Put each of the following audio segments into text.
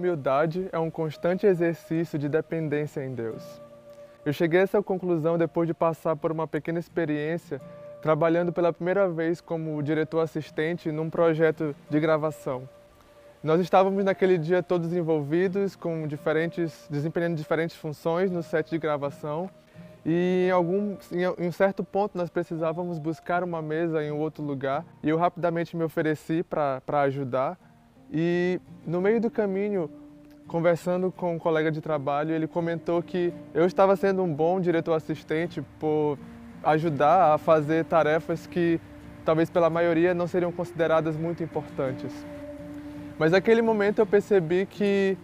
humildade é um constante exercício de dependência em Deus. Eu cheguei a essa conclusão depois de passar por uma pequena experiência trabalhando pela primeira vez como diretor assistente num projeto de gravação. Nós estávamos naquele dia todos envolvidos com diferentes, desempenhando diferentes funções no set de gravação e em, algum, em um certo ponto nós precisávamos buscar uma mesa em um outro lugar e eu rapidamente me ofereci para ajudar e no meio do caminho conversando com um colega de trabalho, ele comentou que eu estava sendo um bom diretor assistente por ajudar a fazer tarefas que talvez pela maioria não seriam consideradas muito importantes. Mas naquele momento eu percebi que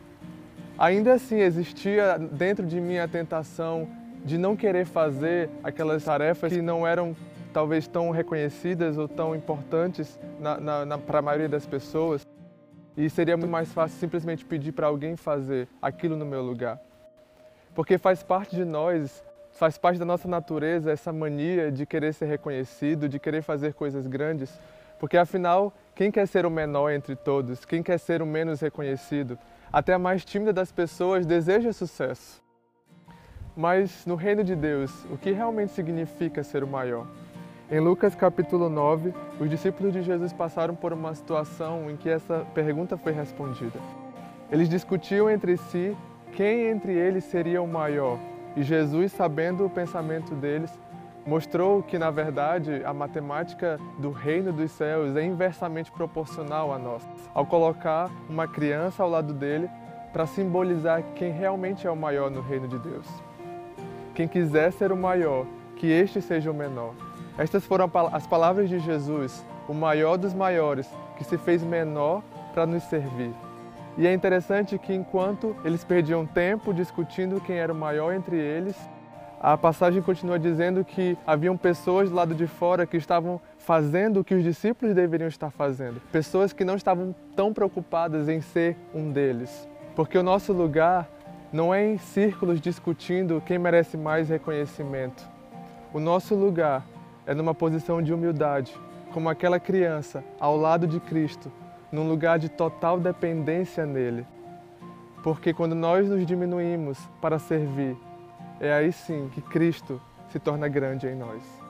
ainda assim existia dentro de mim a tentação de não querer fazer aquelas tarefas que não eram talvez tão reconhecidas ou tão importantes para a maioria das pessoas. E seria muito mais fácil simplesmente pedir para alguém fazer aquilo no meu lugar. Porque faz parte de nós, faz parte da nossa natureza essa mania de querer ser reconhecido, de querer fazer coisas grandes. Porque afinal, quem quer ser o menor entre todos? Quem quer ser o menos reconhecido? Até a mais tímida das pessoas deseja sucesso. Mas no reino de Deus, o que realmente significa ser o maior? Em Lucas capítulo 9, os discípulos de Jesus passaram por uma situação em que essa pergunta foi respondida. Eles discutiam entre si quem entre eles seria o maior, e Jesus, sabendo o pensamento deles, mostrou que, na verdade, a matemática do reino dos céus é inversamente proporcional à nossa, ao colocar uma criança ao lado dele para simbolizar quem realmente é o maior no reino de Deus. Quem quiser ser o maior, que este seja o menor. Estas foram as palavras de Jesus, o maior dos maiores, que se fez menor para nos servir. E é interessante que enquanto eles perdiam tempo discutindo quem era o maior entre eles, a passagem continua dizendo que haviam pessoas do lado de fora que estavam fazendo o que os discípulos deveriam estar fazendo. Pessoas que não estavam tão preocupadas em ser um deles. Porque o nosso lugar não é em círculos discutindo quem merece mais reconhecimento. O nosso lugar é numa posição de humildade, como aquela criança ao lado de Cristo, num lugar de total dependência nele. Porque quando nós nos diminuímos para servir, é aí sim que Cristo se torna grande em nós.